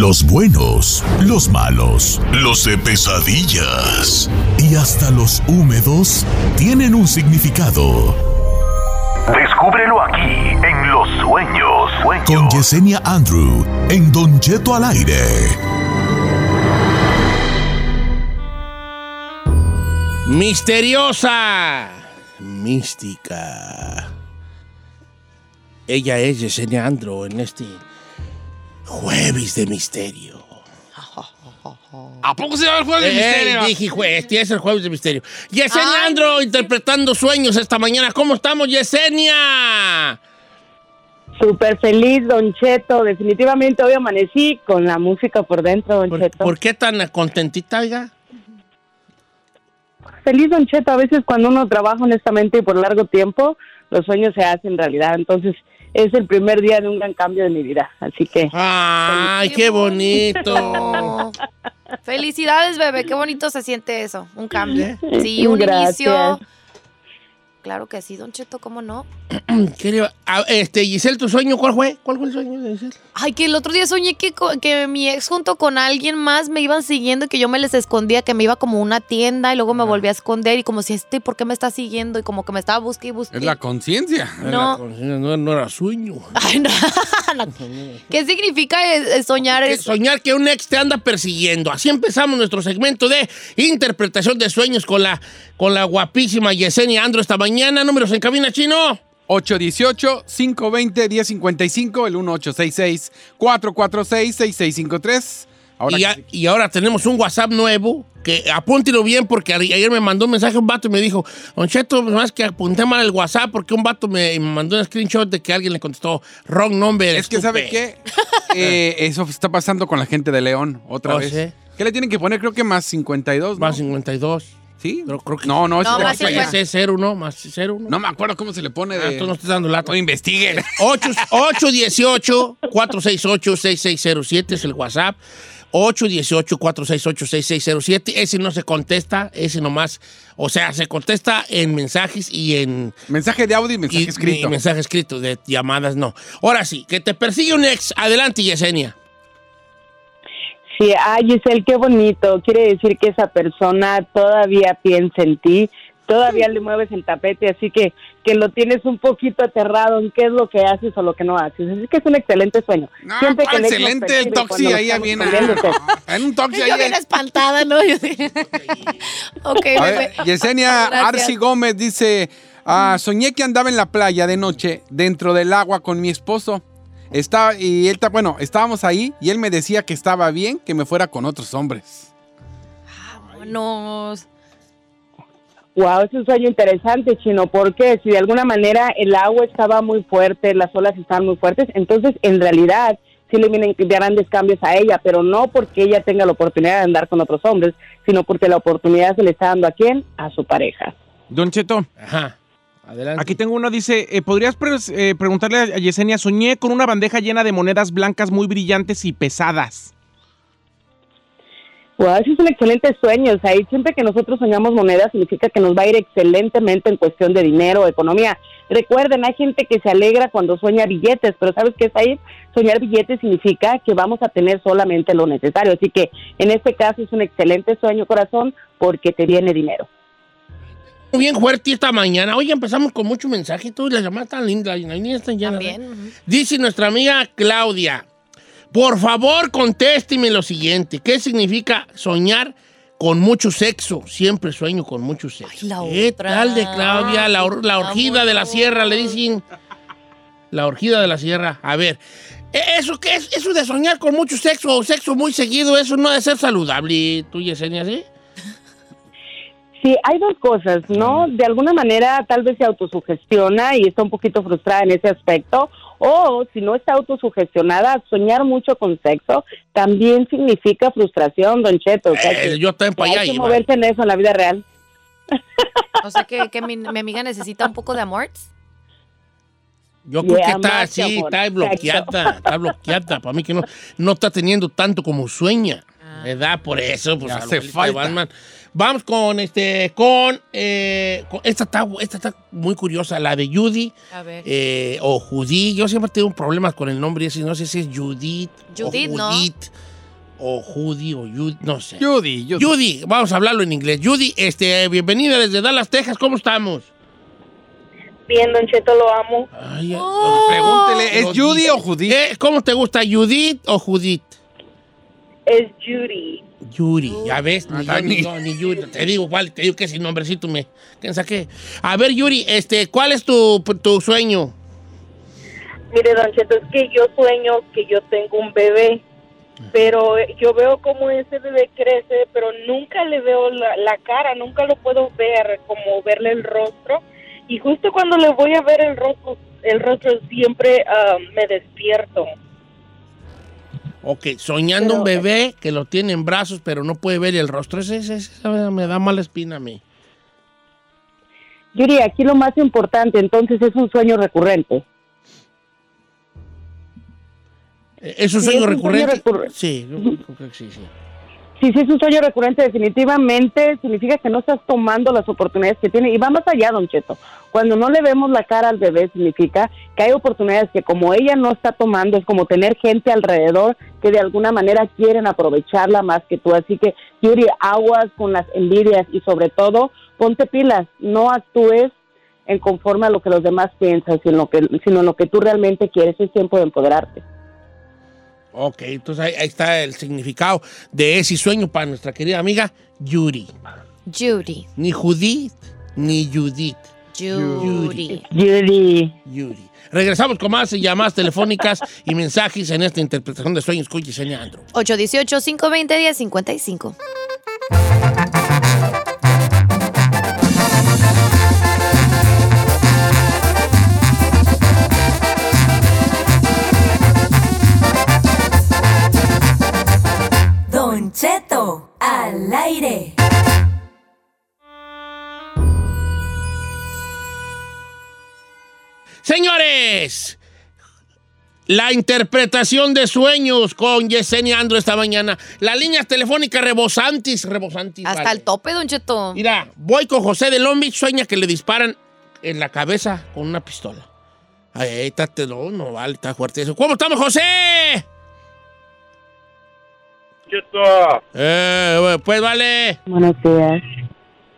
los buenos, los malos, los de pesadillas y hasta los húmedos tienen un significado. Descúbrelo aquí en Los Sueños. Con Yesenia Andrew en Don Cheto al aire. Misteriosa. Mística. Ella es Yesenia Andrew en este Jueves de Misterio. ¿A poco se llama el Jueves de Misterio? dije jueves, este es el Jueves de Misterio. Yesenia Ay, Andro interpretando sueños esta mañana. ¿Cómo estamos, Yesenia? Súper feliz, Don Cheto. Definitivamente hoy amanecí con la música por dentro, Don ¿Por, Cheto. por qué tan contentita, oiga? Feliz, Don Cheto. A veces cuando uno trabaja honestamente y por largo tiempo, los sueños se hacen realidad. Entonces, es el primer día de un gran cambio de mi vida. Así que, Ay, qué bonito. Felicidades, bebé. Qué bonito se siente eso. Un cambio. Sí, un Gracias. inicio. Claro que sí, Don Cheto, ¿cómo no? ¿Qué le iba- a- este, Giselle, ¿tu sueño cuál fue? ¿Cuál fue el sueño de Giselle? Ay, que el otro día soñé que, que mi ex junto con alguien más me iban siguiendo y que yo me les escondía, que me iba como a una tienda y luego me volví a esconder y como si este, ¿por qué me está siguiendo? Y como que me estaba buscando y buscando. Es la conciencia. No. No, no era sueño. Ay, no. No. ¿Qué significa eh, eh, soñar eso? soñar que un ex te anda persiguiendo. Así empezamos nuestro segmento de interpretación de sueños con la, con la guapísima Yesenia Andro esta mañana. Números en cabina chino. 818-520-1055, el 1866-446-6653. Ahora y, y ahora tenemos un WhatsApp nuevo, que apúntelo bien porque ayer me mandó un mensaje un vato y me dijo, Don Cheto, más que apunté mal el WhatsApp porque un vato me, me mandó un screenshot de que alguien le contestó wrong number. es que, ¿sabe estúpido". qué? Eh, eso está pasando con la gente de León, otra Oh, vez. ¿sí? ¿Qué le tienen que poner? Creo que más 52, ¿no? Más 52. ¿Sí? Pero creo que- No, no, No, es más creo que- 50. Ese es cero, ¿no? Más cero, ¿no? No me acuerdo cómo se le pone Ah, de... tú no estás dando lata. No investiguen. 818-468-6607 es el WhatsApp. 818-468-6607. Ese no se contesta, ese nomás. O sea, se contesta en mensajes y en. mensaje de audio y mensaje y- escrito. y mensaje escrito, de llamadas no. Ahora sí, que te persigue un ex. Adelante, Yesenia. Sí, ay, Giselle, qué bonito. Quiere decir que esa persona todavía piensa en ti, todavía le mueves el tapete, así que que lo tienes un poquito aterrado en qué es lo que haces o lo que no haces. Así que es un excelente sueño. No, Siempre ¿cuál el ex nos excelente el toxi ahí viene. peleándose. En un toxi ahí. Yo bien espantada, ¿no? Yo sí. ok, A bebé. ver, Yesenia Gracias. Arci Gómez dice, ah, soñé que andaba en la playa de noche dentro del agua con mi esposo. Estaba, y él, ta- bueno, estábamos ahí y él me decía que estaba bien que me fuera con otros hombres. Vámonos. Wow, es un sueño interesante, Chino, porque si de alguna manera el agua estaba muy fuerte, las olas estaban muy fuertes, entonces en realidad sí le vienen grandes cambios a ella, pero no porque ella tenga la oportunidad de andar con otros hombres, sino porque la oportunidad se le está dando a quién? A su pareja. Don Cheto, Ajá. Adelante. aquí tengo uno, dice, eh, ¿podrías pre- eh, preguntarle a Yesenia, soñé con una bandeja llena de monedas blancas muy brillantes y pesadas? Wow, ese es un excelente sueño. O sea, siempre que nosotros soñamos monedas significa que nos va a ir excelentemente en cuestión de dinero, economía. Recuerden, hay gente que se alegra cuando sueña billetes, pero ¿sabes qué es ahí? Soñar billetes significa que vamos a tener solamente lo necesario. Así que en este caso es un excelente sueño, corazón, porque te viene dinero. Bien fuerte esta mañana. Oye, empezamos con mucho mensaje. Tú, las llamadas tan lindas, las líneas están llenas. ¿eh? También. ujú. Dice nuestra amiga Claudia, por favor contésteme lo siguiente, ¿qué significa soñar con mucho sexo? Siempre sueño con mucho sexo. Ay, la ¿Qué tal de Claudia? La, or- la orgida de la sierra, le dicen. La orgida de la sierra. A ver, ¿e- ¿eso qué es? Eso de soñar con mucho sexo o sexo muy seguido, eso no ha de ser saludable, tú, Yesenia, ¿sí? Sí, hay dos cosas, ¿no? De alguna manera tal vez se autosugestiona y está un poquito frustrada en ese aspecto, o si no está autosugestionada, soñar mucho con sexo también significa frustración, Don Cheto. O sea, Eh, que- yo también que para allá hay que moverse en eso en la vida real. O sea que, que mi, mi amiga necesita un poco de amor. Yo creo Yeah, que está así, está bloqueada, está bloqueada. Para mí que no, no está teniendo tanto como sueña. ¿Verdad? Por eso, pues hace falta. Batman. Vamos con este, con, eh, con- esta, está, esta está muy curiosa, la de Judy A ver. eh, o Judy. Yo siempre tengo problemas con el nombre ese, no sé si es Judith, Judith, o ¿no? Judith, o Judy, o Judy, no sé. Judy, Judy. Judy, vamos a hablarlo en inglés. Judy, este, bienvenida desde Dallas, Texas, ¿cómo estamos? Bien, Don Cheto, lo amo. Ay, Oh. Pregúntele, ¿es Judy o Judy? ¿Qué? ¿Cómo te gusta, Judith o Judith? Es Judy. Yuri, ya ves, ni, Ah, yo, ni, ni- yo, ni Yuri. Te digo, ¿cuál? Te digo que sin nombrecito me. ¿Quién saqué? A ver, Yuri, este, ¿cuál es tu, tu sueño? Mire, Don Cheto, es que yo sueño que yo tengo un bebé, pero yo veo cómo ese bebé crece, pero nunca le veo la, la cara, nunca lo puedo ver, como verle el rostro. Y justo cuando le voy a ver el rostro, el rostro siempre ah, me despierto. Ok, soñando un Pero- bebé que lo tiene en brazos, pero no puede ver el rostro. Ese, ese- ese me da mala espina a mí. Yuri, aquí lo más importante, entonces, es un sueño recurrente. Eh, ¿Es un Sí, sueño es un sueño recurrente? recurre- Sí, yo creo que sí, sí. Si sí, es un sueño recurrente, definitivamente significa que no estás tomando las oportunidades que tiene. Y va más allá, Don Cheto. Cuando no le vemos la cara al bebé, significa que hay oportunidades que como ella no está tomando, es como tener gente alrededor que de alguna manera quieren aprovecharla más que tú. Así que, Yuri, aguas con las envidias y sobre todo, ponte pilas. No actúes en conforme a lo que los demás piensan, sino, que, sino en lo que tú realmente quieres. Es tiempo de empoderarte. Ok, entonces ahí, ahí está el significado de ese sueño para nuestra querida amiga Yuri. Judy. Ni Judith, ni Judith. Judy. Yuri. Yuri. Regresamos con más llamadas telefónicas y mensajes en esta interpretación de sueños con Yesenia Andro. 818-520-1055. Al aire. Señores, la interpretación de sueños con Yesenia Andro esta mañana. Las líneas telefónicas rebosantes, rebosantes. Hasta vale. el tope, Don Cheto. Mira, voy con José de Long Beach, sueña que le disparan en la cabeza con una pistola. Ay, ahí está, te- no, no vale, está fuerte eso. ¿Cómo estamos, José? Cheto. Eh, pues vale. Buenos días.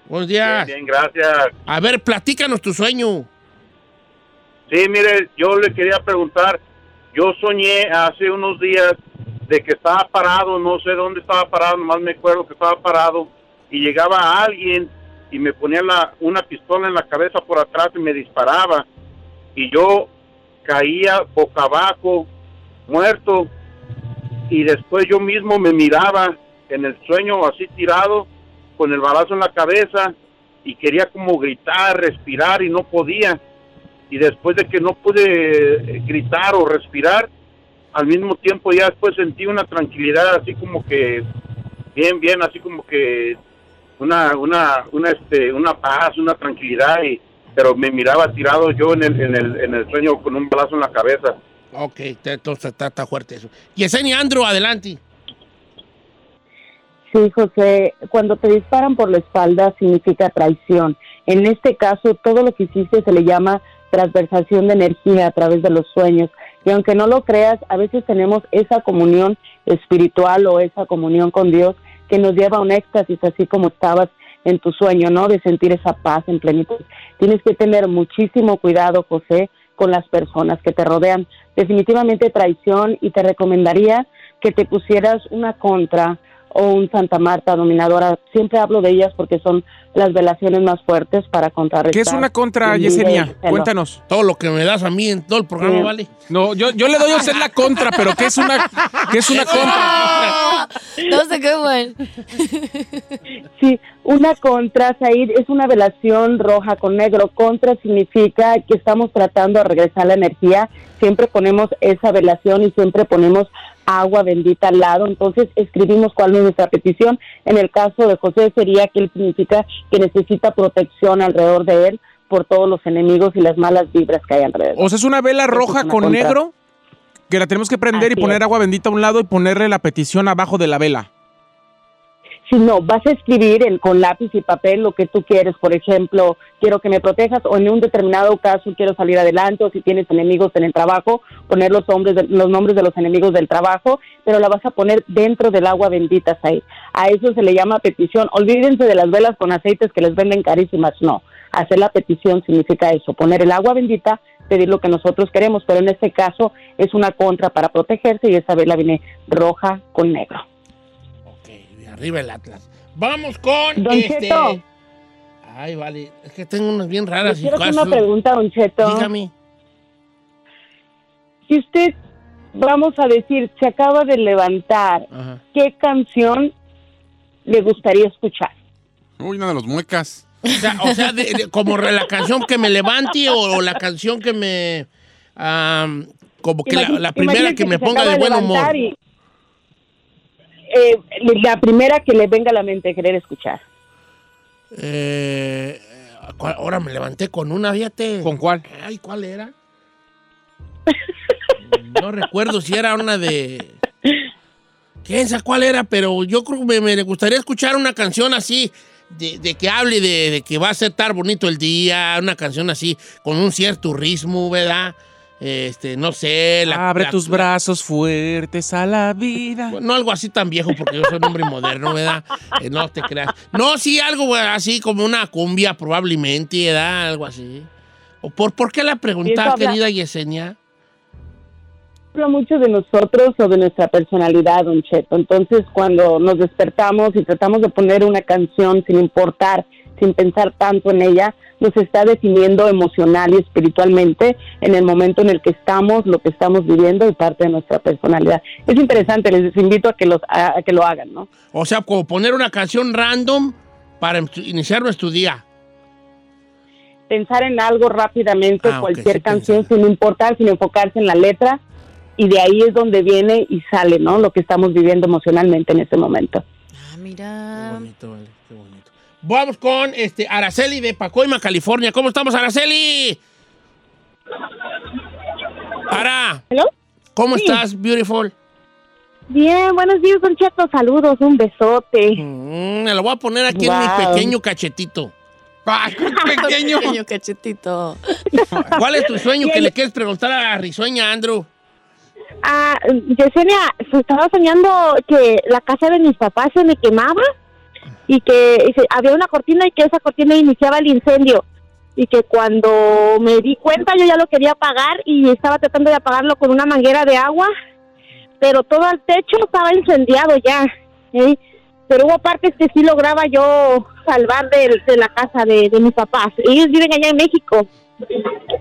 Buenos días. Bien, gracias. A ver, platícanos tu sueño. Sí, mire, yo le quería preguntar, yo soñé hace unos días de que estaba parado, no sé dónde estaba parado, nomás me acuerdo que estaba parado y llegaba alguien y me ponía la, una pistola en la cabeza por atrás y me disparaba y yo caía boca abajo, muerto y después yo mismo me miraba en el sueño así tirado con el balazo en la cabeza y quería como gritar, respirar y no podía y después de que no pude eh, gritar o respirar, al mismo tiempo ya después sentí una tranquilidad así como que bien, bien, así como que una, una, una, este, una paz, una tranquilidad y pero me miraba tirado yo en el, en el, en el sueño con un balazo en la cabeza. Ok, entonces está, está fuerte eso. Yesenia Andro, adelante. Sí, José, cuando te disparan por la espalda significa traición. En este caso, todo lo que hiciste se le llama transversación de energía a través de los sueños. Y aunque no lo creas, a veces tenemos esa comunión espiritual o esa comunión con Dios que nos lleva a un éxtasis, así como estabas en tu sueño, ¿no? De sentir esa paz en plenitud. Tienes que tener muchísimo cuidado, José, con las personas que te rodean. Definitivamente traición y te recomendaría que te pusieras una contra o un Santa Marta dominadora. Siempre hablo de ellas porque son las velaciones más fuertes para contrarrestar. ¿Qué es una contra, Yesenia? Cuéntanos. Todo lo que me das a mí en todo el programa, Sí. ¿vale? No, yo, yo le doy a usted la contra, pero ¿qué es una, qué es una contra? No sé qué bueno. Sí, una contra, Said, es una velación roja con negro. Contra significa que estamos tratando de regresar la energía. Siempre ponemos esa velación y siempre ponemos agua bendita al lado. Entonces escribimos cuál es nuestra petición. En el caso de José sería que él significa que necesita protección alrededor de él por todos los enemigos y las malas vibras que hay alrededor. O sea, es una vela roja una con contra. negro que la tenemos que prender y poner es. agua bendita a un lado y ponerle la petición abajo de la vela. Si no, vas a escribir en- con lápiz y papel lo que tú quieres. Por ejemplo, quiero que me protejas o en un determinado caso quiero salir adelante o si tienes enemigos en el trabajo, poner los, hombres de- los nombres de los enemigos del trabajo, pero la vas a poner dentro del agua bendita, Said. A eso se le llama petición. Olvídense de las velas con aceites que les venden carísimas. No, hacer la petición significa eso, poner el agua bendita, pedir lo que nosotros queremos, pero en este caso es una contra para protegerse y esa vela viene roja con negro. Ok, de arriba el Atlas. Vamos con Don este. Cheto. Ay, vale. Es que tengo unas bien raras. Quiero hacer una pregunta, Don Cheto. Dígame. Si usted, vamos a decir, se acaba de levantar, Ajá. ¿qué canción le gustaría escuchar? Uy, una de los muecas. O sea, o sea, de- de- como la canción que me levante o, o la canción que me. am, como que la, primera que me ponga de buen humor. y, eh, la primera que le venga a la mente querer escuchar. Eh, ¿cuál- ahora me levanté con una, fíjate. ¿Con cuál? Ay, ¿cuál era? No recuerdo si era una de. ¿Quién sabe cuál era? Pero yo creo que me, me gustaría escuchar una canción así, de, de que hable de, de que va a ser tan bonito el día, una canción así, con un cierto ritmo, ¿verdad? Este, no sé. la- Abre la- tus brazos fuertes a la vida. no algo así tan viejo, porque yo soy un hombre moderno, ¿verdad? Eh, no te creas. No, sí, algo así como una cumbia, probablemente, ¿verdad? Algo así. ¿O por, ¿Por qué la habla- querida Yesenia? Habla mucho de nosotros o de nuestra personalidad, Don Cheto. Entonces, cuando nos despertamos y tratamos de poner una canción sin importar, sin pensar tanto en ella, nos está definiendo emocional y espiritualmente en el momento en el que estamos, lo que estamos viviendo y parte de nuestra personalidad. Es interesante, les invito a que, los, a, a que lo hagan, ¿no? O sea, como poner una canción random para em- iniciar nuestro día. Pensar en algo rápidamente, Ah, cualquier sí, canción, sin importar, sin enfocarse en la letra, y de ahí es donde viene y sale, ¿no? Lo que estamos viviendo emocionalmente en ese momento. Ah, Qué mira. bonito, vale, qué bonito. Vamos con este, Araceli de Pacoima, California. ¿Cómo estamos, Araceli? Ara, ¿Hello? ¿cómo Sí. estás, beautiful? Bien, buenos días, Don Cheto. Saludos, un besote. Mm, me lo voy a poner aquí en mi pequeño cachetito. ¡Ay, qué pequeño! Pequeño cachetito. ¿Cuál es tu sueño que le quieres preguntar a la risueña, Andrew? Ah, Yesenia, se estaba soñando que la casa de mis papás se me quemaba y que se- había una cortina y que esa cortina iniciaba el incendio y que cuando me di cuenta yo ya lo quería apagar y estaba tratando de apagarlo con una manguera de agua, pero todo el techo estaba incendiado ya. ¿sí? Pero hubo partes que sí lograba yo salvar de, de la casa de, de mis papás. Ellos viven allá en México.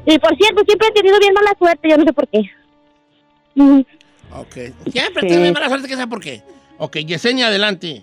Y por cierto, siempre he tenido bien mala suerte, yo no sé por qué. Ok. Siempre Sí. tiene mala suerte que sea por qué. Ok, Yesenia, adelante.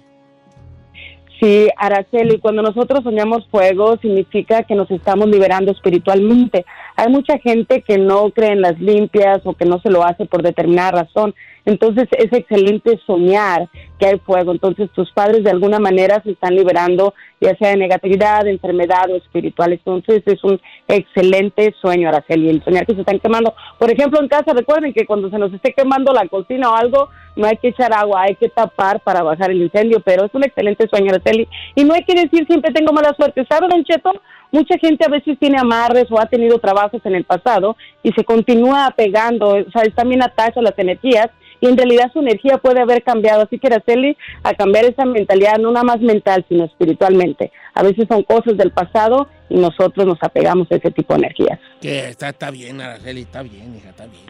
Sí, Araceli, cuando nosotros soñamos fuego significa que nos estamos liberando espiritualmente. Hay mucha gente que no cree en las limpias o que no se lo hace por determinada razón. Entonces es excelente soñar que hay fuego. Entonces tus padres de alguna manera se están liberando, ya sea de negatividad, de enfermedad o espiritual. Entonces es un excelente sueño, Araceli, el soñar que se están quemando. Por ejemplo, en casa recuerden que cuando se nos esté quemando la cocina o algo, no hay que echar agua, hay que tapar para bajar el incendio, pero es un excelente sueño, Araceli. Y no hay que decir siempre tengo mala suerte. ¿Sabe, Don Cheto? Mucha gente a veces tiene amarres o ha tenido trabajos en el pasado y se continúa apegando, o sea, bien atacha las energías y en realidad su energía puede haber cambiado. Así que Araceli, a cambiar esa mentalidad, no nada más mental, sino espiritualmente. A veces son cosas del pasado y nosotros nos apegamos a ese tipo de energías. Que está, está bien, Araceli, está bien, hija, está bien.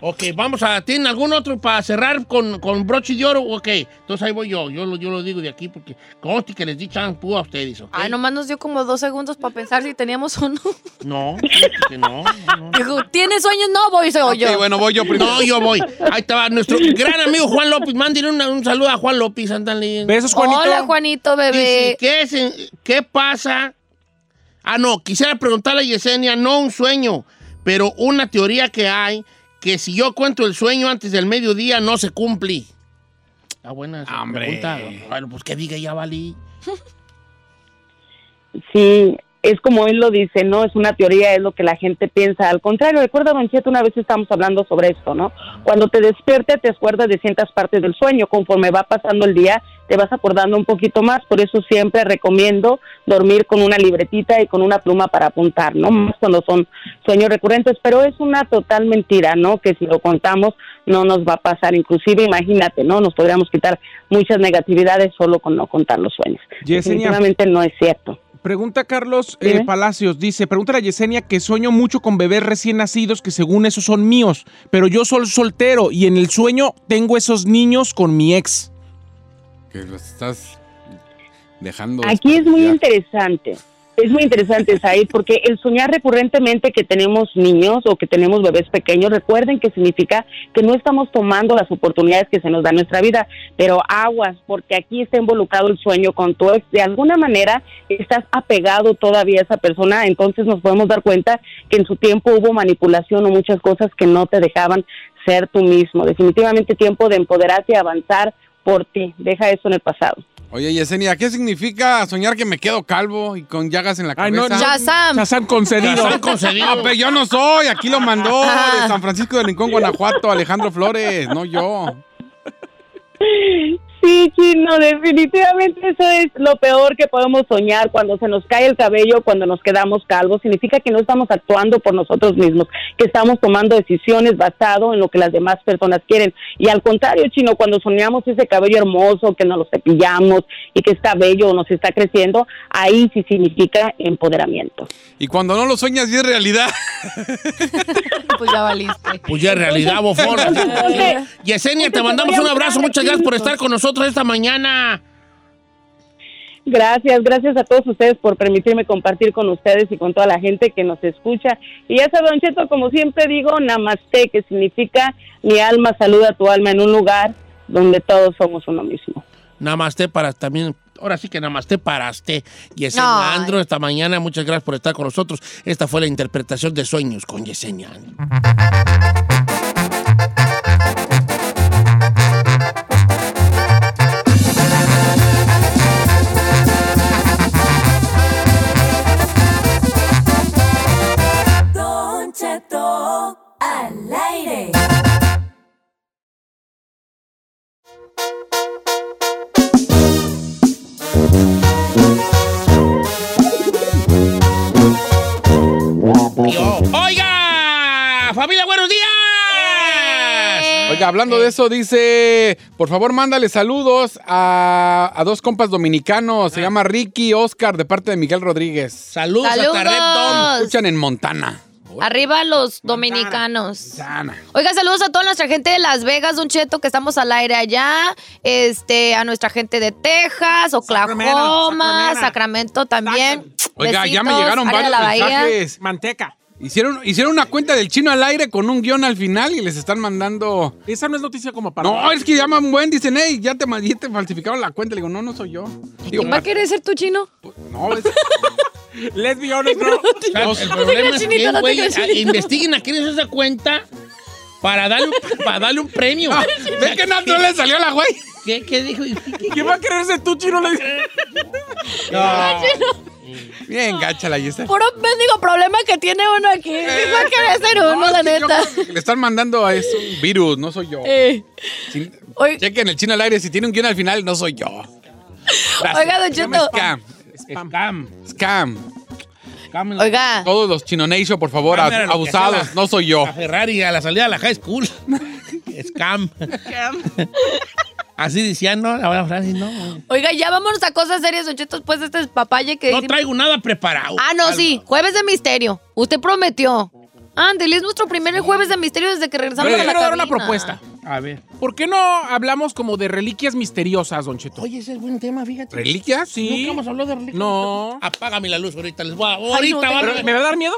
Ok, vamos a. ¿Tienen algún otro para cerrar con, con broche de oro? Ok, entonces ahí voy yo. Yo lo, yo lo digo de aquí porque conste que les di champú a ustedes, ¿ok? Ay, nomás nos dio como dos segundos para pensar si teníamos o no. No, que no. no. Dijo, ¿tienes sueños? No, voy, soy Ok, yo. bueno, voy yo primero. No, yo voy. Ahí estaba nuestro gran amigo Juan López. Mándenle una- un saludo a Juan López, ándale. Besos, Juanito. Hola, Juanito, Dice, bebé. ¿qué, es ¿Qué pasa? Ah, no, quisiera preguntarle a Yesenia, no un sueño, pero una teoría que hay, que si yo cuento el sueño antes del mediodía, no se cumple. Ah, buena esa Hombre. pregunta. Bueno, pues que diga, ya valí. Sí, es como él lo dice, no es una teoría, es lo que la gente piensa. Al contrario, recuerda, Don Cheto, una vez estamos hablando sobre esto, ¿no? Cuando te despiertas, te acuerdas de ciertas partes del sueño. Conforme va pasando el día, te vas acordando un poquito más. Por eso siempre recomiendo dormir con una libretita y con una pluma para apuntar, ¿no? Más cuando son sueños recurrentes. Pero es una total mentira, ¿no? Que si lo contamos, no nos va a pasar. Inclusive, imagínate, ¿no? Nos podríamos quitar muchas negatividades solo con no contar los sueños. Yesenia. Definitivamente no es cierto. Pregunta Carlos eh. Palacios, dice, pregúntale a Yesenia que sueño mucho con bebés recién nacidos que según eso son míos, pero yo soy soltero y en el sueño tengo esos niños con mi ex. Que los estás dejando. Aquí es muy ya. interesante. Es muy interesante, Said, porque el soñar recurrentemente que tenemos niños o que tenemos bebés pequeños, recuerden que significa que no estamos tomando las oportunidades que se nos da en nuestra vida, pero aguas, porque aquí está involucrado el sueño con tu ex. De alguna manera estás apegado todavía a esa persona, entonces nos podemos dar cuenta que en su tiempo hubo manipulación o muchas cosas que no te dejaban ser tú mismo. Definitivamente tiempo de empoderarte y avanzar por ti. Deja eso en el pasado. Oye, Yesenia, ¿qué significa soñar que me quedo calvo y con llagas en la Ay, cabeza? no, Shazam. Shazam concedido. Shazam concedido. No, pero yo no soy, aquí lo mandó de San Francisco de Rincón, Guanajuato, Alejandro Flores, no yo. Sí, Chino, definitivamente eso es lo peor que podemos soñar cuando se nos cae el cabello, cuando nos quedamos calvos. Significa que no estamos actuando por nosotros mismos, que estamos tomando decisiones basado en lo que las demás personas quieren. Y al contrario, Chino, cuando soñamos ese cabello hermoso, que nos lo cepillamos y que está bello o nos está creciendo, ahí sí significa empoderamiento. Y cuando no lo sueñas y es realidad. Pues ya valiste. Pues ya en realidad, bofón. Yesenia, te mandamos un abrazo. Muchas gracias por estar con nosotros esta mañana. Gracias, gracias a todos ustedes por permitirme compartir con ustedes y con toda la gente que nos escucha. Y ya saben, Don Cheto, como siempre digo, namaste, que significa mi alma saluda a tu alma en un lugar donde todos somos uno mismo. Namaste para también. Ahora sí que namaste para usted. Yesenia No. Andro, esta mañana. Muchas gracias por estar con nosotros. Esta fue la interpretación de sueños con Yesenia Andro. Al aire. ¡Oiga! ¡Familia, buenos días! Oiga, hablando de eso, dice, por favor, mándale saludos a, a dos compas dominicanos. Se llama Ricky Oscar, de parte de Miguel Rodríguez. Saludos, Saludos. Dawn. Escuchan en Montana. Arriba los dominicanos. Montana. Oiga, saludos a toda nuestra gente de Las Vegas, Don Cheto, que estamos al aire allá. Este, a nuestra gente de Texas, Oklahoma, Sacramento, Sacramento también. Oiga, ya me llegaron varios mensajes. Manteca. Hicieron, hicieron una cuenta del chino al aire con un guion al final y les están mandando. Esa no es noticia como para... No, es que llaman buen, dicen, hey, ya te, ya te falsificaron la cuenta. Le digo, no, no soy yo. Digo, ¿Quién va a querer ser tu chino? no, es- Let's be honest, bro. El problema es chinito, que, no güey, a- investiguen a quién es esa cuenta para darle, un- para darle un premio. Ah, ¿Ves que no, no le salió la güey? ¿Qué, qué dijo? ¿Quién va a querer ser tú, chino? Le dice. Bien, gáchala, y está. Puro mendigo problema que tiene uno aquí. ¿Quién va a querer ser uno, No, la neta? Le están mandando a es un virus, no soy yo. Eh, Oiga, Chequen el chino al aire, si tiene un guion al final, no soy yo. Gracias. Oiga, Don Cheto. Scam. Scam. Scam. Scam oiga. Todos los Chinonation, por favor, Scam era lo que abusados, la- no soy yo. La Ferrari a la salida de la high school. Scam. Así decían, ¿no? La buena frase, ¿no? Oiga, ya vámonos a cosas serias, Don Cheto, después de este papaye que No traigo nada preparado. Ah, no, Algo. sí. Jueves de misterio. Usted prometió. Ándale, es nuestro primer jueves de misterio desde que regresamos Pero a la quiero dar una cabina. propuesta. A ver. ¿Por qué no hablamos como de reliquias misteriosas, Don Cheto? Oye, ese es buen tema, fíjate. ¿Reliquias? Sí. Nunca hemos hablado de reliquias. No. Apágame la luz ahorita. Les voy a... Ay, Ahorita no, te- van a ¿Pero ver. ¿Me va a dar miedo?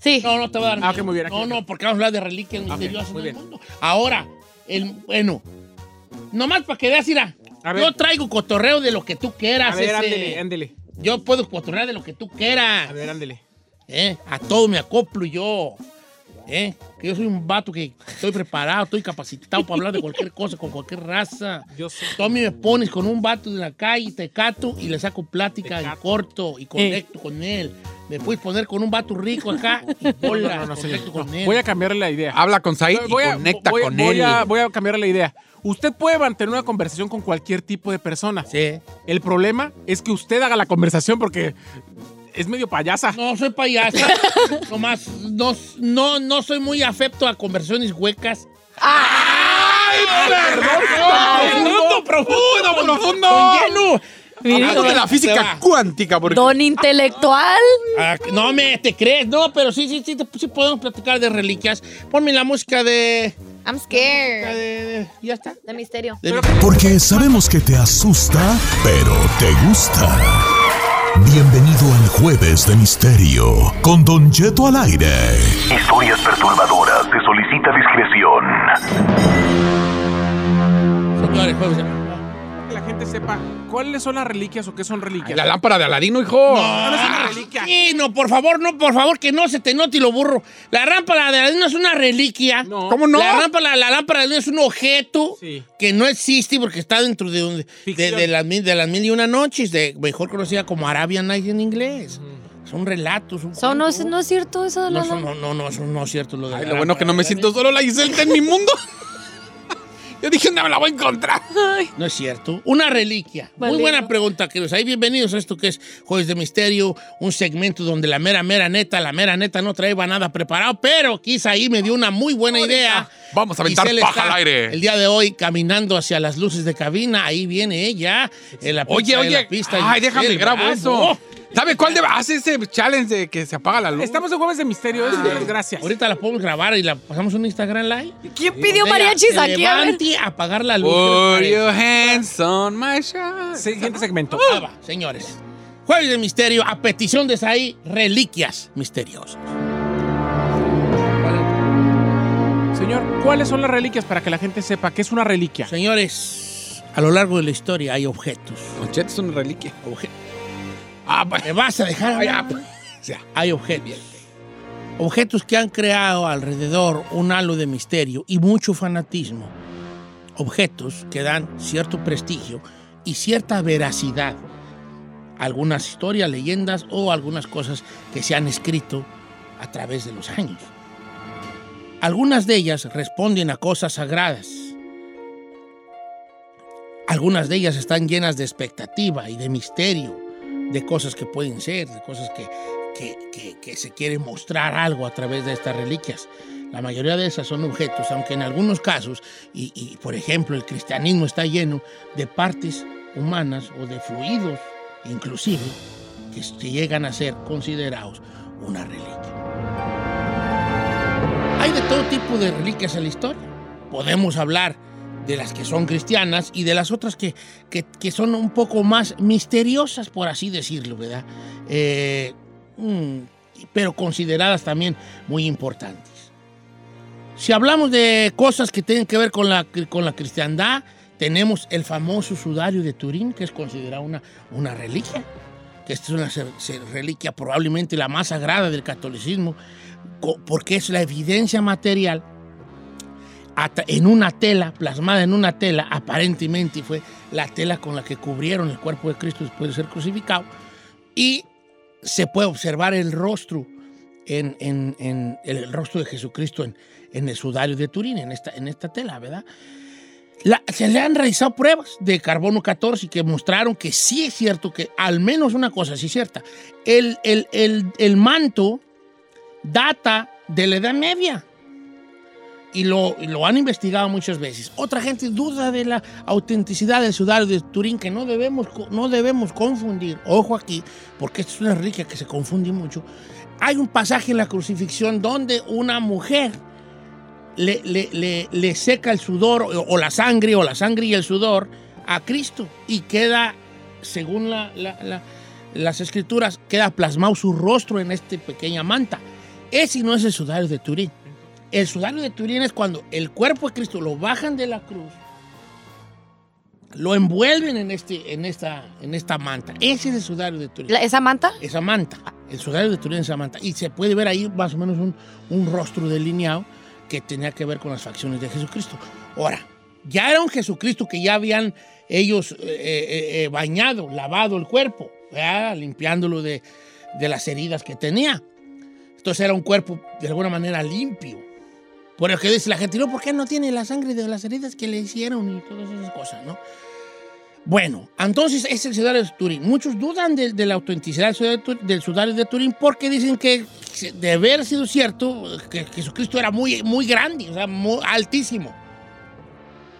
Sí. No, no te voy a dar Ah, miedo. ok, muy bien, aquí, No, aquí. no, porque vamos a hablar de reliquias misteriosas muy en el bien. mundo. Ahora, el, bueno, nomás para que veas, mira, A ver. yo traigo cotorreo de lo que tú quieras. A ver, ese. ándele, ándele. Yo puedo cotorrear de lo que tú quieras. A ver, ándele. ¿eh? A todo me acoplo yo. ¿eh? Que yo soy un vato que estoy preparado, estoy capacitado para hablar de cualquier cosa, con cualquier raza. Yo sé. Tú a mí me pones con un vato de la calle, te cato y le saco plática en corto y conecto con él. me puedes poner con un vato rico acá y bola, No, no, no, contacto con él. Voy a cambiarle la idea. Habla con Said y a- conecta voy- con voy él. A, voy a cambiarle la idea. Usted puede mantener una conversación con cualquier tipo de persona. Sí. El problema es que usted haga la conversación porque es medio payasa. No soy payasa. Nomás no, no, no soy muy afecto a conversaciones huecas. ¡Profundo, profundo, profundo! Con. Hablando de la física cuántica, porque Don intelectual. Ah, no me te crees, no, pero sí, sí, sí, sí podemos platicar de reliquias. Ponme la música de. I'm scared. de- ya está. De misterio. Porque sabemos que te asusta, pero te gusta. Bienvenido al Jueves de Misterio con Don Jeto al aire. Historias perturbadoras. Se solicita discreción. Señores, jueves Que la gente sepa cuáles son las reliquias o qué son reliquias. la lámpara de Aladino, hijo. no es una reliquia. Sí, no, por favor, no, por favor, que no se te note y lo burro. La lámpara de Aladino es una reliquia. No. ¿Cómo no? La lámpara, la lámpara de Aladino es un objeto Sí. que no existe porque está dentro de, un- de, de las, mil- de las mil y una noches, de, mejor conocida como Arabian Nights en inglés. Son relatos. Un So, no, es- no es cierto eso de la No, son- no, no, no, eso no es cierto lo de Ay, la lo bueno que no me siento solo, la Giselle está en mi mundo. Yo dije, ¿dónde me la voy a encontrar? No es cierto. Una reliquia. Muy buena pregunta, queridos. Ahí bienvenidos a esto que es Jueves de Misterio, un segmento donde la mera, mera neta, la mera neta no traía nada preparado, pero quizá ahí me dio una muy buena idea. Vamos a aventar Giselle paja al aire. El día de hoy caminando hacia las luces de cabina, ahí viene ella. En la Oye, oye. la pista. Ay, déjame grabo bravo. eso. ¿Sabe cuál debe hace ese challenge de que se apaga la luz? Estamos en jueves de misterio, eso, gracias. Ahorita la podemos grabar y la pasamos un Instagram live. ¿Quién pidió mariachis aquí? Levante a apagar la luz. Put ¿Qué les your hands on my shirt. Siguiente segmento. Ah, va, señores. Jueves de Misterio, a petición de Saí, reliquias misteriosas. Señor, ¿cuáles son las reliquias para que la gente sepa qué es una reliquia? Señores, a lo largo de la historia hay objetos. Don Cheto es una reliquia. Obje- Ah, bueno. ¿Me vas a dejar? Hablar? ah, o sea, Hay objetos. Objetos que han creado alrededor un halo de misterio y mucho fanatismo. Objetos que dan cierto prestigio y cierta veracidad. Algunas historias, leyendas o algunas cosas que se han escrito a través de los años. Algunas de ellas responden a cosas sagradas. Algunas de ellas están llenas de expectativa y de misterio, de cosas que pueden ser, de cosas que, que, que- se quiere mostrar algo a través de estas reliquias. La mayoría de esas son objetos, aunque en algunos casos, y, y, por ejemplo el cristianismo está lleno de partes humanas o de fluidos, inclusive, que, que llegan a ser considerados una reliquia. Hay de todo tipo de reliquias en la historia. Podemos hablar de las que son cristianas y de las otras que, que- que son un poco más misteriosas, por así decirlo, ¿verdad? Eh, mm, pero consideradas también muy importantes. Si hablamos de cosas que tienen que ver con la, con la cristiandad, tenemos el famoso sudario de Turín, que es considerado una, una reliquia, que esta es una reliquia probablemente la más sagrada del catolicismo, porque es la evidencia material en una tela, plasmada en una tela, aparentemente fue la tela con la que cubrieron el cuerpo de Cristo después de ser crucificado, y se puede observar el rostro, en, el rostro de Jesucristo en, en el sudario de Turín, en esta, en esta tela, ¿verdad? Se le han realizado pruebas de carbono 14 que mostraron que sí es cierto que al menos una cosa sí es cierta. El, el- el- el manto data de la Edad Media y lo, y lo han investigado muchas veces. Otra gente duda de la autenticidad del sudario de Turín que no debemos, no debemos confundir. Ojo aquí, porque esto es una reliquia que se confunde mucho. Hay un pasaje en la crucifixión donde una mujer le, le- le- le seca el sudor o, o la sangre o la sangre y el sudor a Cristo y queda, según la- la- la- las escrituras, queda plasmado su rostro en esta pequeña manta. Ese no es el sudario de Turín. El sudario de Turín es cuando el cuerpo de Cristo lo bajan de la cruz, lo envuelven en, este, en, esta, en esta manta. Ese es el sudario de Turín. ¿Esa manta? Esa manta. El sudario de Turín es esa manta. Y se puede ver ahí más o menos un, un rostro delineado que tenía que ver con las facciones de Jesucristo. Ahora, ya era un Jesucristo que ya habían ellos eh, eh, eh, bañado, lavado el cuerpo, ¿verdad? limpiándolo de, de las heridas que tenía. Entonces era un cuerpo de alguna manera limpio. Por el que dice la gente, no, ¿por qué no tiene la sangre de las heridas que le hicieron y todas esas cosas, no? Bueno, entonces es el sudario de Turín. Muchos dudan de, de la autenticidad del sudario de, Turín porque dicen que de haber sido cierto, que Jesucristo era muy, muy grande, o sea, muy altísimo.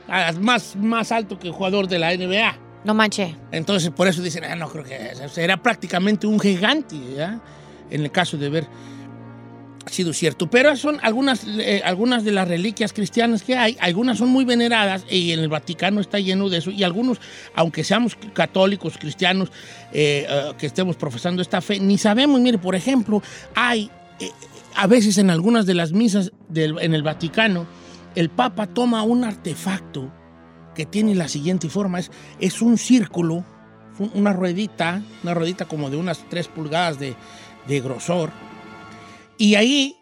Ah, Más, más alto que el jugador de la NBA. No manche. Entonces, por eso dicen, ah, no creo que. Era prácticamente un gigante, ¿ya? En el caso de haber sido cierto. Pero son algunas, eh, algunas de las reliquias cristianas que hay. Algunas son muy veneradas y en el Vaticano está lleno de eso. Y algunos, aunque seamos católicos, cristianos, eh, eh, que estemos profesando esta fe, ni sabemos. Mire, por ejemplo, hay a veces en algunas de las misas en el Vaticano, el Papa toma un artefacto que tiene la siguiente forma. Es, es un círculo, un- una ruedita, una ruedita como de unas 3 pulgadas de, de grosor. Y ahí,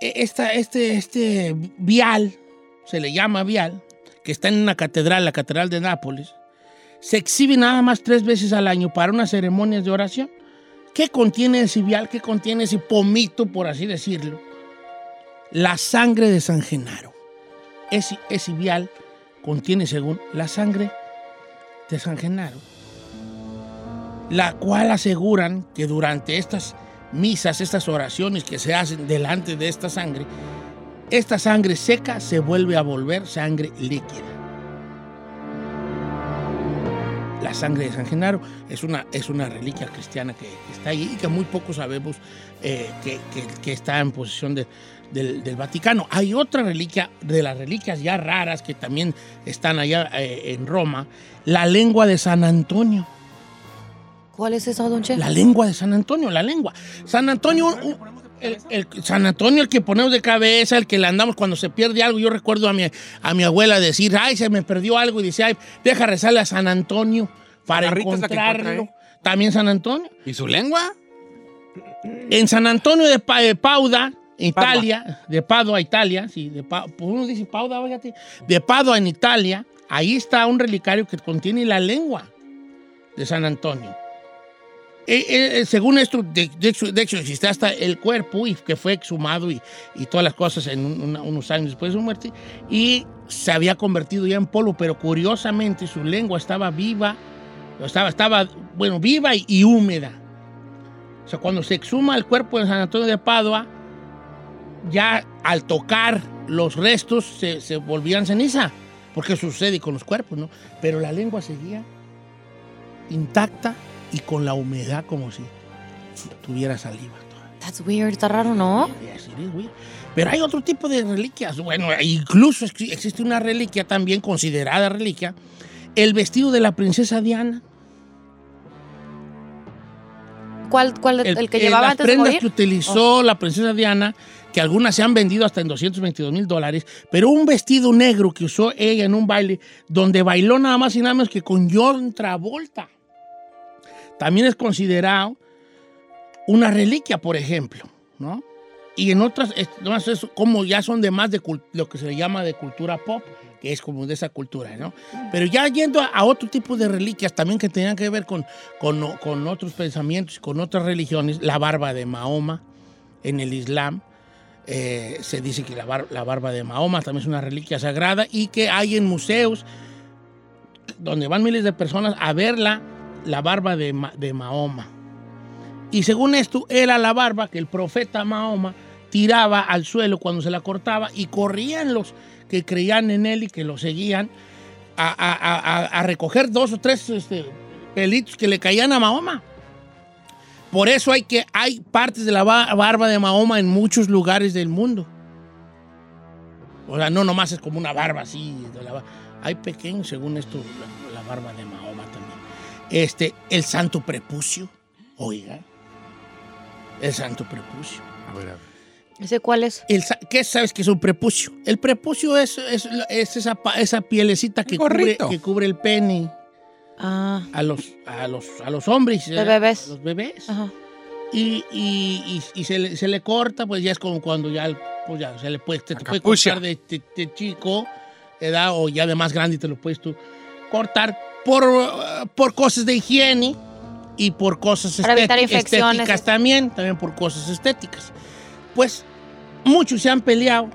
e- este, este vial, se le llama vial, que está en una catedral, la Catedral de Nápoles, se exhibe nada más tres veces al año para unas ceremonias de oración. ¿Qué contiene ese vial? ¿Qué contiene ese pomito, por así decirlo? La sangre de San Genaro. Ese, ese vial contiene, según la sangre de San Genaro, la cual aseguran que durante estas misas, estas oraciones que se hacen delante de esta sangre, esta sangre seca se vuelve a volver sangre líquida. La sangre de San Genaro es una, es una reliquia cristiana que, está ahí y que muy poco sabemos eh, que, que- está en posesión de- del, del Vaticano. Hay otra reliquia, de las reliquias ya raras que también están allá eh, en Roma, la lengua de San Antonio. ¿Cuál es esa, don Che? La lengua de San Antonio, la lengua. San Antonio, el, el- San Antonio, el que ponemos de cabeza, el que le andamos cuando se pierde algo. Yo recuerdo a mi, a mi abuela decir, ay, se me perdió algo. Y dice, ay, deja rezarle a San Antonio para encontrarlo. encuentra, También San Antonio. ¿Y su lengua? En San Antonio de, Pa- de Pauda, Italia, de Padua, Italia, sí, de Pa- pues uno dice Pauda, fíjate, de Padua en Italia, ahí está un relicario que contiene la lengua de San Antonio. Eh, eh, según esto, de, de hecho, de hecho, existe hasta el cuerpo y que fue exhumado y, y todas las cosas en un- una- unos años después de su muerte y se había convertido ya en polvo, pero curiosamente su lengua estaba viva, estaba, estaba bueno, viva y, y húmeda. O sea, cuando se exhuma el cuerpo de San Antonio de Padua, ya al tocar los restos se, se volvían ceniza, porque sucede con los cuerpos, ¿no? Pero la lengua seguía intacta y con la humedad como si tuviera saliva. That's weird, está raro, ¿no? Yes, it is weird. Pero hay otro tipo de reliquias. Bueno, incluso ex- existe una reliquia también considerada reliquia, el vestido de la princesa Diana. ¿Cuál, cuál el, que eh, llevaba las antes de prendas que utilizó la princesa Diana, que algunas se han vendido hasta en 222 mil dólares, pero un vestido negro que usó ella en un baile, donde bailó nada más y nada menos que con John Travolta. También es considerado una reliquia, por ejemplo, ¿no? Y en otras, es- como ya son de más de lo que se le llama de cultura pop, que es como de esa cultura, ¿no? Pero ya yendo a, otro tipo de reliquias también que tenían que ver con, con, otros pensamientos, con otras religiones, la barba de Mahoma en el Islam. eh, se dice que la, la barba de Mahoma también es una reliquia sagrada y que hay en museos donde van miles de personas a verla, la barba de, de Mahoma. Y según esto, era la barba que el profeta Mahoma tiraba al suelo cuando se la cortaba y corrían los que creían en él y que lo seguían a, recoger dos o tres este, pelitos que le caían a Mahoma. Por eso hay, que, hay partes de la ba- barba de Mahoma en muchos lugares del mundo. O sea, no nomás es como una barba así. hay pequeños, según esto, la, la barba de Mahoma. Este, el santo prepucio. Oiga. El santo prepucio. A ver, a ver. ¿Ese cuál es? El ¿Qué sabes que es un prepucio? El prepucio es, es, es esa, esa pielecita que cubre, que cubre el pene Ah, a los, a los, a los hombres. De bebés. Los bebés. ajá. Y, y- y- y se, le, se le corta, pues ya es como cuando ya, pues ya se le puede, te, puede cortar de, de- de chico, edad, o ya de más grande te lo puedes tú cortar por, uh, por cosas de higiene y por cosas estéticas también, también por cosas estéticas. Pues muchos se han peleado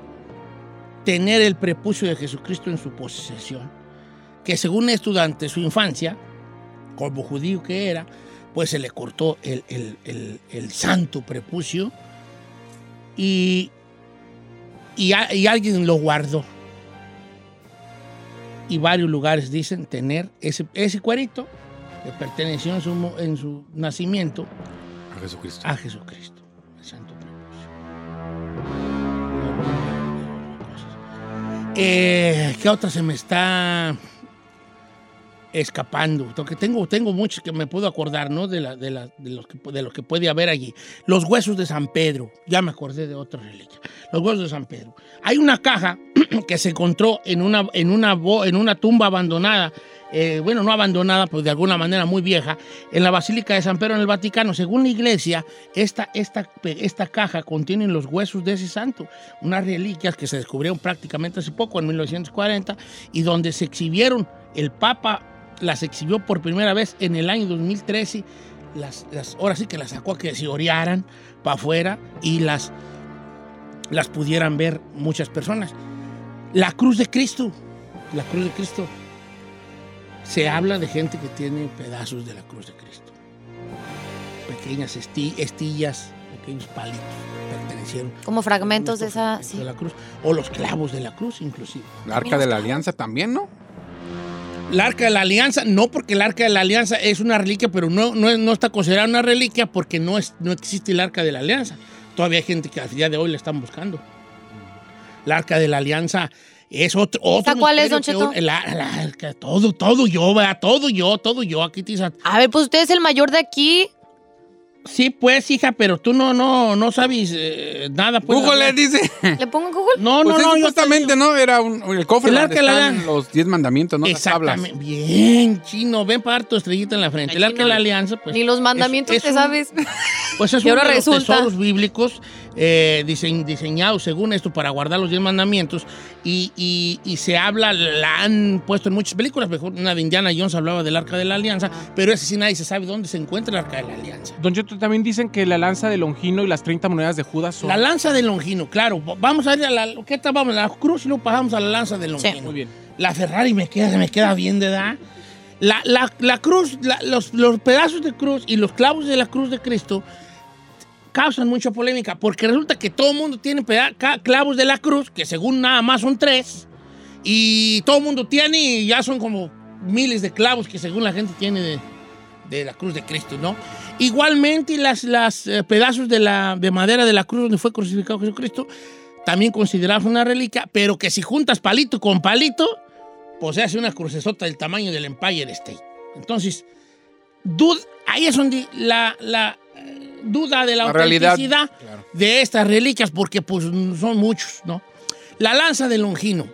tener el prepucio de Jesucristo en su posesión, que según esto durante su infancia, como judío que era, pues se le cortó el, el- el- el santo prepucio y, y, a- y alguien lo guardó. Y varios lugares dicen tener ese, ese cuerito que perteneció en su, en su nacimiento A Jesucristo. a Jesucristo, el santo. Eh, ¿Qué otra se me está escapando? Porque tengo, tengo muchos que me puedo acordar, ¿no? De, la, de, la- de los que, de los que puede haber allí. Los huesos de San Pedro. Ya me acordé de otra reliquia. Los huesos de San Pedro. Hay una caja que se encontró en una, en una, en una tumba abandonada. eh, bueno, no abandonada, pues de alguna manera muy vieja, en la Basílica de San Pedro en el Vaticano. Según la iglesia, esta, esta, esta caja contiene los huesos de ese santo, unas reliquias que se descubrieron prácticamente hace poco, en 1940, y donde se exhibieron, el Papa las exhibió por primera vez en el año 2013, las, las, ahora sí que las sacó a que se orearan para afuera y las, las pudieran ver muchas personas. La cruz de Cristo, la cruz de Cristo, se habla de gente que tiene pedazos de la cruz de Cristo. Pequeñas esti- estillas, pequeños palitos pertenecieron Como fragmentos de esa. de Sí. la cruz. O los clavos de la cruz, inclusive. La arca de la alianza también, ¿no? La arca de la alianza, no porque el arca de la alianza es una reliquia, pero no, no está considerada una reliquia porque no, es, no existe el arca de la alianza. Todavía hay gente que al día de hoy la están buscando. La arca de la alianza es otro. otro ¿Esa cuál es, Don Cheto? un- la- la arca, todo, todo yo, ¿verdad? todo yo, todo yo. Aquí te A ver, pues usted es el mayor de aquí. Sí, pues, hija, pero tú no, no, no sabes eh, nada. Pues, Google hablar. dice. ¿Le pongo en Google? No, Pues no, no. yo te supuestamente, digo. ¿no? Era un, el cofre El donde arca de la- los diez mandamientos, ¿no? Las. Exactamente. Bien, chino. Ven para dar tu estrellita en la frente. El arca de la alianza, pues. Ni los mandamientos es te un- sabes. Pues es uno de los tesoros bíblicos eh, dise- diseñados según esto para guardar los diez mandamientos y, y- y se habla, la han puesto en muchas películas, mejor una de Indiana Jones hablaba del Arca de la Alianza, pero ese sí nadie se sabe dónde se encuentra el Arca de la Alianza. Don Cheto, también dicen que la lanza de Longino y las 30 monedas de Judas son... La lanza de Longino, claro. Vamos a ir a la, ¿qué tal? Vamos a la cruz y luego pasamos a la lanza de Longino. Muy bien. La Ferrari me queda, me queda bien de edad. La, la- la cruz, la- los, los pedazos de cruz y los clavos de la cruz de Cristo causan mucha polémica porque resulta que todo el mundo tiene clavos de la cruz, que según nada más son tres, y todo el mundo tiene y ya son como miles de clavos que según la gente tiene de, de la cruz de Cristo, ¿no? Igualmente las, las eh, pedazos de, la, de madera de la cruz donde fue crucificado Jesucristo, también considerados una reliquia, pero que si juntas palito con palito, pues se hace una crucesota del tamaño del Empire State. Entonces, dud- ahí es donde la, la, eh, duda de la, La realidad, autenticidad claro. de estas reliquias, porque pues son muchos, ¿no? La lanza de Longino.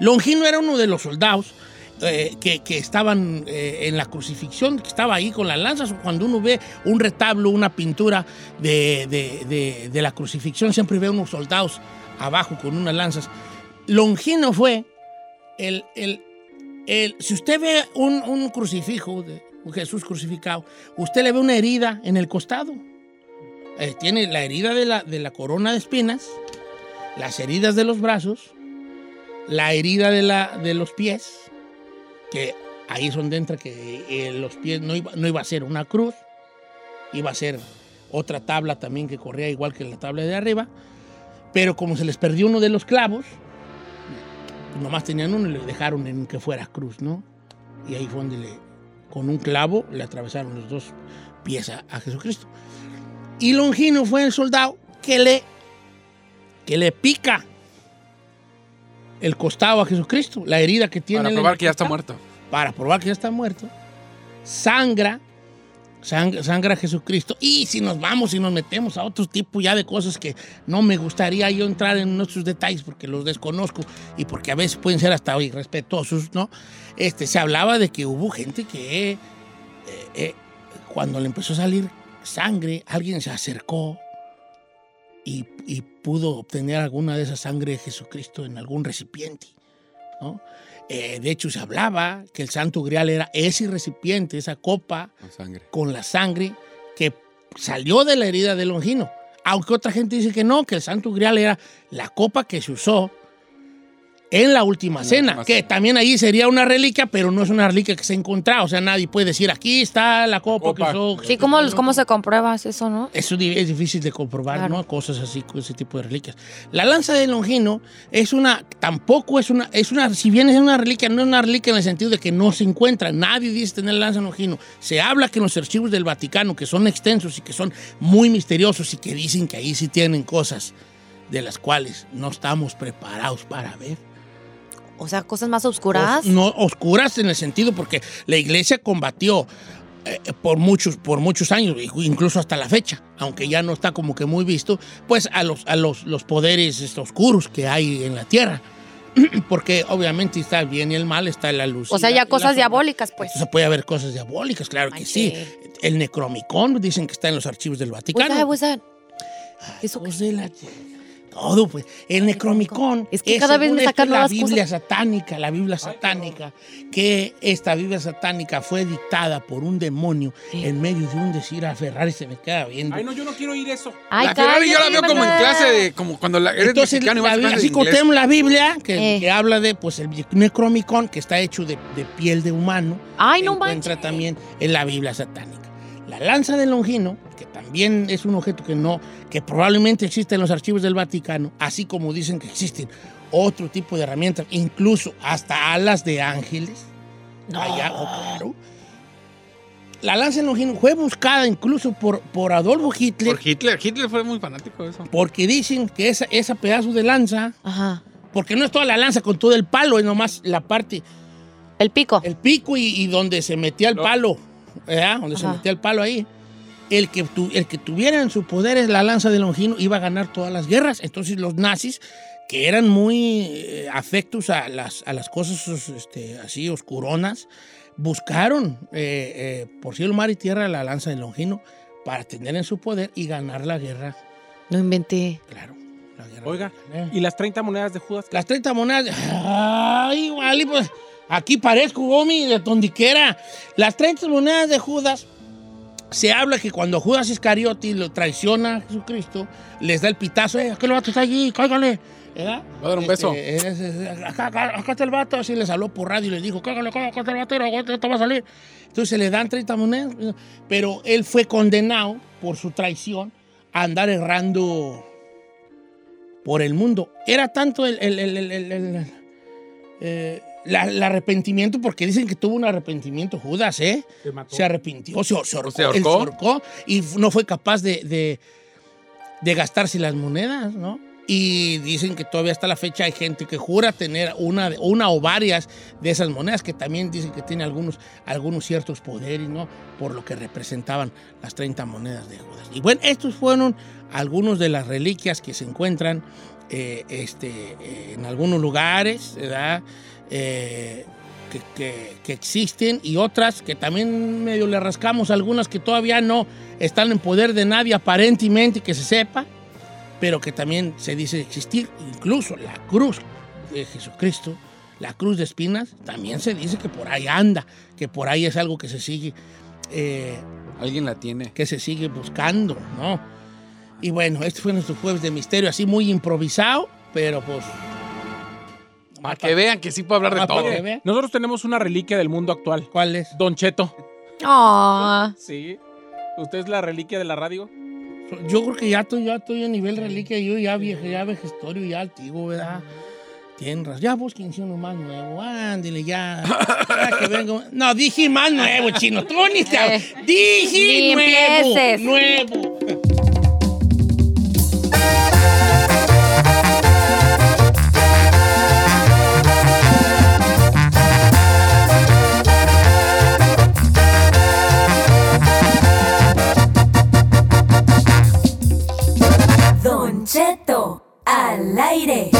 Longino era uno de los soldados eh, que, estaban eh, en la crucifixión, que estaba ahí con las lanzas. Cuando uno ve un retablo, una pintura de la crucifixión, siempre ve unos soldados abajo con unas lanzas. Longino fue el, el- el- si usted ve un, un crucifijo de un Jesús crucificado, usted le ve una herida en el costado. Eh, tiene la herida de la, de la corona de espinas, las heridas de los brazos, la herida de, la, de los pies, que ahí es donde entra que eh, los pies no iba, no iba a ser una cruz, iba a ser otra tabla también que corría igual que la tabla de arriba, pero como se les perdió uno de los clavos, pues nomás tenían uno y le dejaron en que fuera cruz, ¿no? Y ahí fue donde le, con un clavo le atravesaron los dos pies a, a Jesucristo. Y Longino fue el soldado que le, que le pica el costado a Jesucristo, la herida que tiene. Para probar que ya está muerto. Para probar que ya está muerto. Sangra, sang- sangra a Jesucristo. Y si nos vamos y nos metemos a otro tipo ya de cosas que no me gustaría yo entrar en nuestros detalles porque los desconozco y porque a veces pueden ser hasta irrespetuosos, ¿no? Este, se hablaba de que hubo gente que eh, eh, cuando le empezó a salir sangre, alguien se acercó y, y pudo obtener alguna de esa sangre de Jesucristo en algún recipiente, ¿no? Eh, de hecho, se hablaba que el Santo Grial era ese recipiente, esa copa Con sangre. con la sangre que salió de la herida de Longino. Aunque otra gente dice que no, que el Santo Grial era la copa que se usó en la última cena, última que cena. también ahí sería una reliquia, pero no es una reliquia que se ha encontrado. O sea, nadie puede decir, aquí está la copa, Copa. que usó. Sí, ¿cómo, cómo se comprueba eso, no? Eso es difícil de comprobar, Claro. ¿no? Cosas así, ese tipo de reliquias. La lanza de Longino es una, tampoco es una, es una, si bien es una reliquia, no es una reliquia en el sentido de que no se encuentra. Nadie dice tener la lanza de Longino. Se habla que en los archivos del Vaticano, que son extensos y que son muy misteriosos y que dicen que ahí sí tienen cosas de las cuales no estamos preparados para ver. O sea, cosas más oscuras. Os- no oscuras en el sentido porque la iglesia combatió eh, por, muchos, por muchos años, incluso hasta la fecha, aunque ya no está como que muy visto, pues a los, a los, los poderes este, oscuros que hay en la tierra. Porque obviamente está el bien y el mal, está la luz. o sea, ya cosas diabólicas, pues. Entonces puede haber cosas diabólicas, claro que sí. El Necromicon dicen que está en los archivos del What's that, Vaticano. what's that? Eso. Todo, pues. El Necromicon. Es que cada vez me sacan es la Biblia cosas. satánica, la Biblia satánica, que esta Biblia satánica fue dictada por un demonio Sí. en medio de un decir a Ferrari se me queda viendo. Ay, no, yo no quiero oír eso. Ay, la Ferrari yo la veo como en clase de. Como cuando la, eres Entonces, mexicano y vas a así como tenemos la Biblia, que, Eh. que habla de, pues, el Necromicon, que está hecho de, de piel de humano. Ay, no encuentra manches. también en la Biblia satánica. La lanza de Longino, que también es un objeto que no, que probablemente existe en los archivos del Vaticano, así como dicen que existen otro tipo de herramientas, incluso hasta alas de ángeles. Allá, oh, claro. La lanza fue buscada incluso por, por Adolfo Hitler, Por Hitler. Hitler fue muy fanático de eso. porque dicen que esa, esa pedazo de lanza, Ajá. porque no es toda la lanza con todo el palo, es nomás la parte El pico. el pico y, y donde se metía el No. palo, ¿verdad? Donde se metía el palo ahí. El que, tu- el que tuviera en su poder la lanza de Longino iba a ganar todas las guerras. Entonces los nazis, que eran muy eh, afectos a las, a las cosas este, así oscuronas, buscaron eh, eh, por cielo, mar y tierra la lanza de Longino para tener en su poder y ganar la guerra, No inventé. claro. la guerra. Oiga. ¿y las 30 monedas de Judas? Las 30 monedas. Ay, vale, pues aquí parezco, Gomi, de tondiquera. Las 30 monedas de Judas. Se habla que cuando Judas Iscariote lo traiciona a Jesucristo, les da el pitazo, eh, aquel vato está allí, cáigale. ¿verdad? Va a dar un beso. Este, es- es- acá, acá- acá está el vato, así les habló por radio y les dijo, cáigale, acá, está el vato, aguanta, esto va a salir. Entonces le dan 30 monedas, pero él fue condenado por su traición a andar errando por el mundo. Era tanto el, el- el- el- el- el- eh, la- el arrepentimiento, porque dicen que tuvo un arrepentimiento Judas, ¿eh? Se mató. Se arrepintió, se, se ahorcó, ¿Se él ahorcó? ahorcó y no fue capaz de, de- de gastarse las monedas, ¿no? Y dicen que todavía hasta la fecha hay gente que jura tener una, una o varias de esas monedas, que también dicen que tiene algunos, algunos ciertos poderes, ¿no? Por lo que representaban las 30 monedas de Judas. Y bueno, estos fueron algunos de las reliquias que se encuentran eh, este, eh, en algunos lugares, ¿verdad? Eh, que, que- que existen y otras que también medio le rascamos, algunas que todavía no están en poder de nadie aparentemente que se sepa, pero que también se dice existir. Incluso la cruz de Jesucristo, la cruz de espinas, también se dice que por ahí anda, que por ahí es algo que se sigue, eh, Alguien la tiene. que se sigue buscando, ¿no? Y bueno, este fue nuestro jueves de misterio, así muy improvisado, pero pues... Para que vean que sí puedo hablar de Ah, para todo. que vean. Nosotros tenemos una reliquia del mundo actual. ¿Cuál es? Don Cheto. Ah, Sí. ¿Usted es la reliquia de la radio? Yo creo que ya estoy, ya estoy a nivel reliquia, yo ya viejo, ya vejestorio, ya antiguo, ¿verdad? Tienes razón. Ya busquen uno más nuevo, ándele ya. Ya que vengo. No, dije más nuevo, chino. Tú ni te... Eh, Dije ni nuevo, empieces. nuevo. Cheto al aire.